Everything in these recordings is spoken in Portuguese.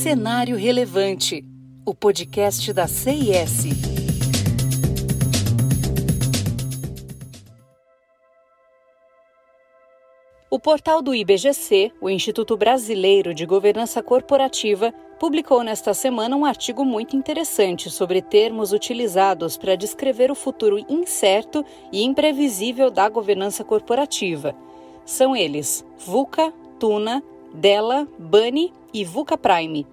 Cenário Relevante, o podcast da CIS. O portal do IBGC, o Instituto Brasileiro de Governança Corporativa, publicou nesta semana um artigo muito interessante sobre termos utilizados para descrever o futuro incerto e imprevisível da governança corporativa. São eles VUCA, TUNA, DELA, BANI e VUCA Prime.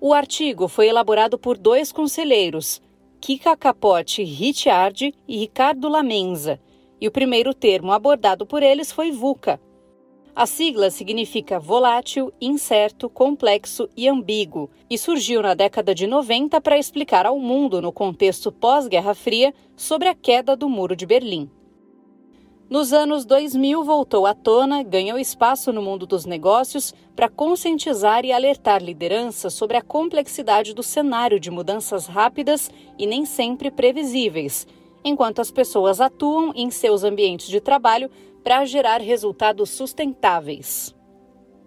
O artigo foi elaborado por dois conselheiros, Kika Capote Ricciardi e Ricardo Lamenza, e o primeiro termo abordado por eles foi VUCA, a sigla significa volátil, incerto, complexo e ambíguo e surgiu na década de 90 para explicar ao mundo, no contexto pós-Guerra Fria, sobre a queda do Muro de Berlim. Nos anos 2000, voltou à tona, ganhou espaço no mundo dos negócios para conscientizar e alertar lideranças sobre a complexidade do cenário de mudanças rápidas e nem sempre previsíveis, enquanto as pessoas atuam em seus ambientes de trabalho para gerar resultados sustentáveis.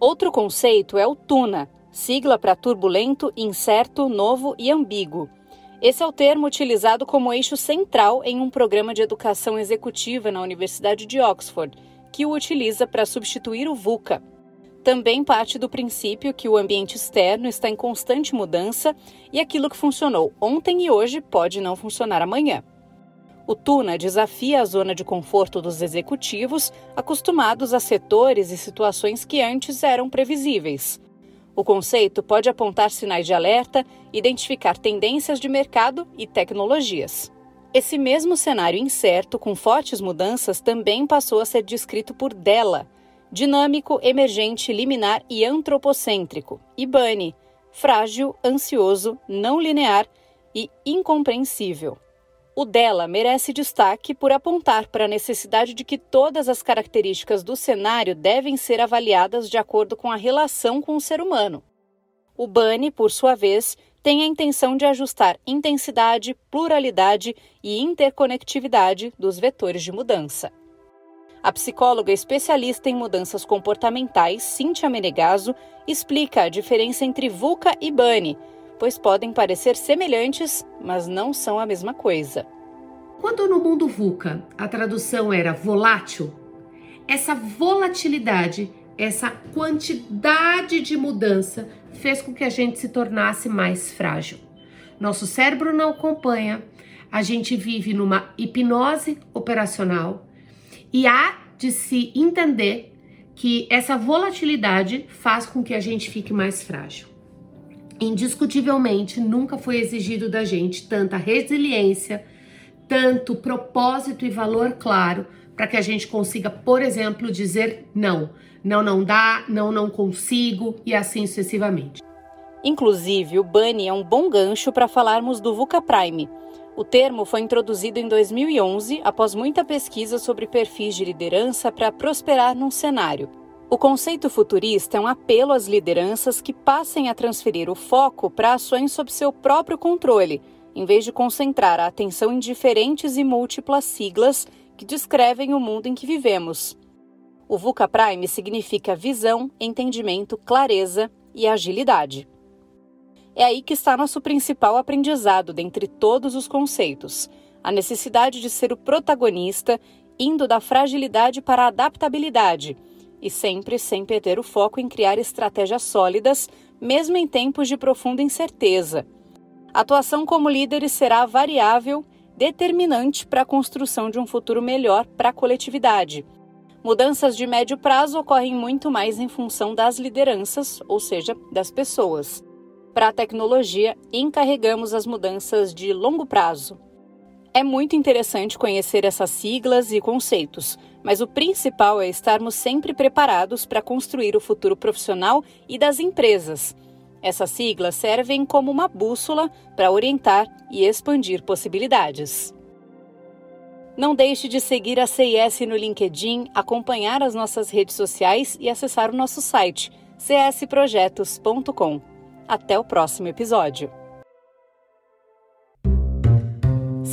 Outro conceito é o TUNA, sigla para turbulento, incerto, novo e ambíguo. Esse é o termo utilizado como eixo central em um programa de educação executiva na Universidade de Oxford, que o utiliza para substituir o VUCA. Também parte do princípio que o ambiente externo está em constante mudança e aquilo que funcionou ontem e hoje pode não funcionar amanhã. O Tuna desafia a zona de conforto dos executivos, acostumados a setores e situações que antes eram previsíveis. O conceito pode apontar sinais de alerta, identificar tendências de mercado e tecnologias. Esse mesmo cenário incerto, com fortes mudanças, também passou a ser descrito por Della, dinâmico, emergente, liminar e antropocêntrico, e Bunny, frágil, ansioso, não linear e incompreensível. O dela merece destaque por apontar para a necessidade de que todas as características do cenário devem ser avaliadas de acordo com a relação com o ser humano. O Bunny, por sua vez, tem a intenção de ajustar intensidade, pluralidade e interconectividade dos vetores de mudança. A psicóloga especialista em mudanças comportamentais, Cíntia Menegaso, explica a diferença entre VUCA e Bunny pois podem parecer semelhantes, mas não são a mesma coisa. Quando no mundo VUCA a tradução era volátil, essa volatilidade, essa quantidade de mudança fez com que a gente se tornasse mais frágil. Nosso cérebro não acompanha, a gente vive numa hipnose operacional e há de se entender que essa volatilidade faz com que a gente fique mais frágil indiscutivelmente nunca foi exigido da gente tanta resiliência, tanto propósito e valor claro para que a gente consiga, por exemplo, dizer não. Não, não dá, não, não consigo e assim sucessivamente. Inclusive, o Bunny é um bom gancho para falarmos do VUCA Prime. O termo foi introduzido em 2011 após muita pesquisa sobre perfis de liderança para prosperar num cenário. O conceito futurista é um apelo às lideranças que passem a transferir o foco para ações sob seu próprio controle, em vez de concentrar a atenção em diferentes e múltiplas siglas que descrevem o mundo em que vivemos. O VUCA Prime significa visão, entendimento, clareza e agilidade. É aí que está nosso principal aprendizado dentre todos os conceitos: a necessidade de ser o protagonista, indo da fragilidade para a adaptabilidade e sempre sem perder o foco em criar estratégias sólidas, mesmo em tempos de profunda incerteza. Atuação como líderes será variável, determinante para a construção de um futuro melhor para a coletividade. Mudanças de médio prazo ocorrem muito mais em função das lideranças, ou seja, das pessoas. Para a tecnologia, encarregamos as mudanças de longo prazo, é muito interessante conhecer essas siglas e conceitos, mas o principal é estarmos sempre preparados para construir o futuro profissional e das empresas. Essas siglas servem como uma bússola para orientar e expandir possibilidades. Não deixe de seguir a CIS no LinkedIn, acompanhar as nossas redes sociais e acessar o nosso site csprojetos.com. Até o próximo episódio.